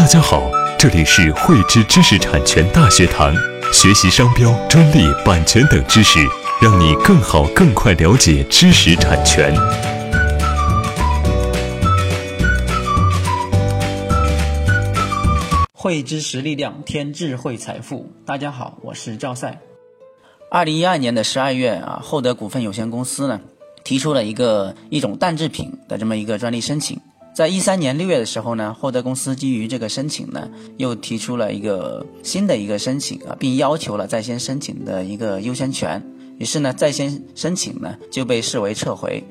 大家好，这里是汇知知识产权大学堂，学习商标、专利、版权等知识，让你更好、更快了解知识产权。汇知识力量，添智慧财富。大家好，我是赵赛。二零一二年的十二月啊，厚德股份有限公司呢提出了一个一种蛋制品的这么一个专利申请。在一三年六月的时候呢，厚德公司基于这个申请呢，又提出了一个新的一个申请啊，并要求了在先申请的一个优先权。于是呢，在先申请呢就被视为撤回。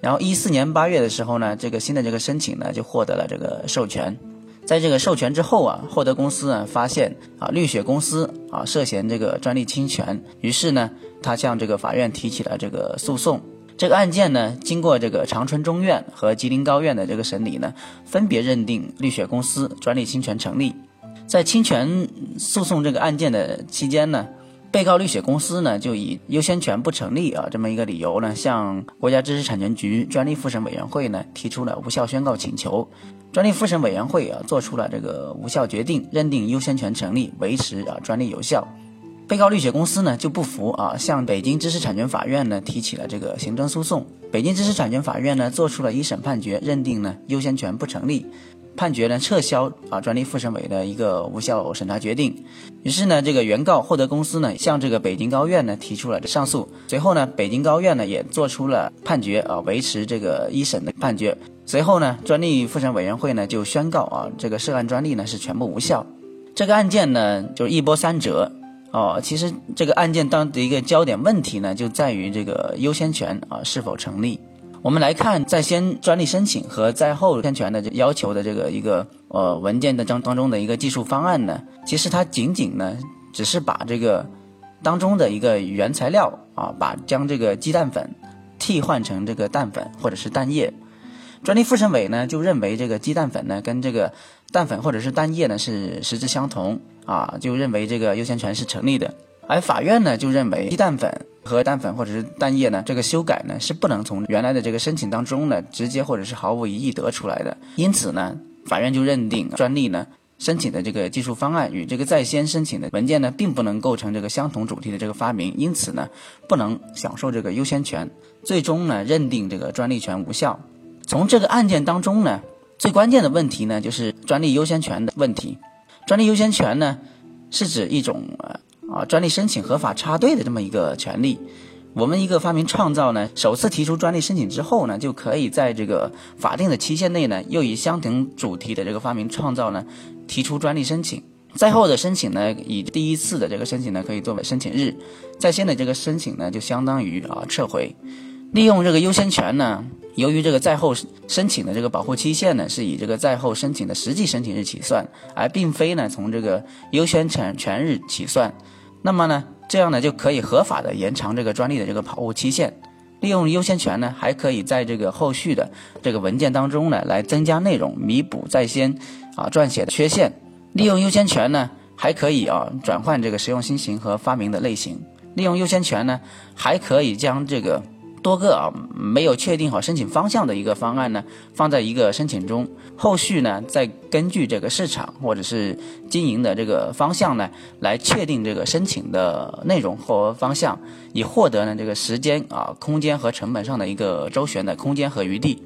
然后一四年八月的时候呢，这个新的这个申请呢就获得了这个授权。在这个授权之后啊，厚德公司啊发现啊绿雪公司啊涉嫌这个专利侵权，于是呢，他向这个法院提起了这个诉讼。这个案件呢，经过这个长春中院和吉林高院的这个审理呢，分别认定绿雪公司专利侵权成立。在侵权诉讼这个案件的期间呢，被告绿雪公司呢就以优先权不成立啊这么一个理由呢，向国家知识产权局专利复审委员会呢提出了无效宣告请求。专利复审委员会啊做出了这个无效决定，认定优先权成立，维持啊专利有效。被告绿雪公司呢就不服啊，向北京知识产权法院呢提起了这个行政诉讼。北京知识产权法院呢做出了一审判决，认定呢优先权不成立，判决呢撤销啊专利复审委的一个无效审查决定。于是呢，这个原告获得公司呢向这个北京高院呢提出了上诉。随后呢，北京高院呢也做出了判决啊，维持这个一审的判决。随后呢，专利复审委员会呢就宣告啊这个涉案专利呢是全部无效。这个案件呢就一波三折。哦，其实这个案件当的一个焦点问题呢，就在于这个优先权啊是否成立。我们来看在先专利申请和在后优先权的要求的这个一个呃文件的当当中的一个技术方案呢，其实它仅仅呢只是把这个当中的一个原材料啊，把将这个鸡蛋粉替换成这个蛋粉或者是蛋液。专利复审委呢就认为这个鸡蛋粉呢跟这个蛋粉或者是蛋液呢是实质相同。啊，就认为这个优先权是成立的，而法院呢就认为鸡蛋粉和蛋粉或者是蛋液呢，这个修改呢是不能从原来的这个申请当中呢直接或者是毫无疑义得出来的，因此呢，法院就认定专利呢申请的这个技术方案与这个在先申请的文件呢并不能构成这个相同主题的这个发明，因此呢不能享受这个优先权，最终呢认定这个专利权无效。从这个案件当中呢，最关键的问题呢就是专利优先权的问题。专利优先权呢，是指一种呃啊专利申请合法插队的这么一个权利。我们一个发明创造呢，首次提出专利申请之后呢，就可以在这个法定的期限内呢，又以相同主题的这个发明创造呢，提出专利申请。在后的申请呢，以第一次的这个申请呢，可以作为申请日；在先的这个申请呢，就相当于啊撤回。利用这个优先权呢。由于这个在后申请的这个保护期限呢，是以这个在后申请的实际申请日起算，而并非呢从这个优先权权日起算。那么呢，这样呢就可以合法的延长这个专利的这个保护期限。利用优先权呢，还可以在这个后续的这个文件当中呢，来增加内容，弥补在先啊撰写的缺陷。利用优先权呢，还可以啊转换这个实用新型和发明的类型。利用优先权呢，还可以将这个。多个啊没有确定好申请方向的一个方案呢，放在一个申请中，后续呢再根据这个市场或者是经营的这个方向呢，来确定这个申请的内容和方向，以获得呢这个时间啊、空间和成本上的一个周旋的空间和余地。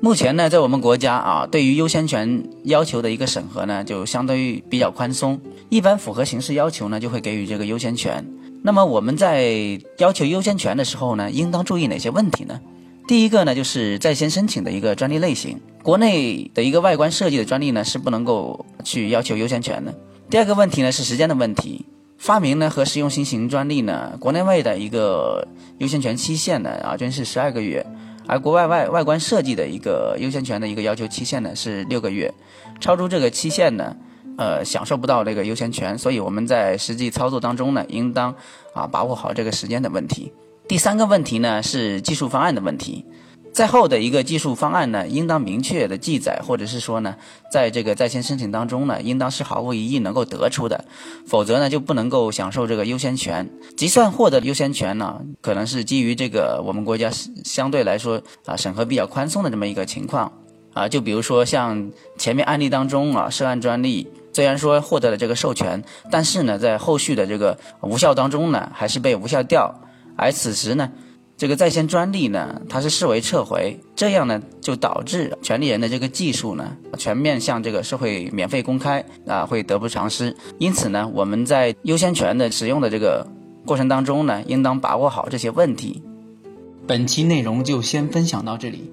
目前呢，在我们国家啊，对于优先权要求的一个审核呢，就相对于比较宽松，一般符合形式要求呢，就会给予这个优先权。那么我们在要求优先权的时候呢，应当注意哪些问题呢？第一个呢，就是在先申请的一个专利类型，国内的一个外观设计的专利呢是不能够去要求优先权的。第二个问题呢是时间的问题，发明呢和实用新型专利呢，国内外的一个优先权期限呢啊均是十二个月，而国外外外观设计的一个优先权的一个要求期限呢是六个月，超出这个期限呢。呃，享受不到这个优先权，所以我们在实际操作当中呢，应当啊把握好这个时间的问题。第三个问题呢是技术方案的问题，在后的一个技术方案呢，应当明确的记载，或者是说呢，在这个在线申请当中呢，应当是毫无疑义能够得出的，否则呢就不能够享受这个优先权。计算获得优先权呢，可能是基于这个我们国家相对来说啊审核比较宽松的这么一个情况。啊，就比如说像前面案例当中啊，涉案专利虽然说获得了这个授权，但是呢，在后续的这个无效当中呢，还是被无效掉，而此时呢，这个在线专利呢，它是视为撤回，这样呢，就导致权利人的这个技术呢，全面向这个社会免费公开啊，会得不偿失。因此呢，我们在优先权的使用的这个过程当中呢，应当把握好这些问题。本期内容就先分享到这里。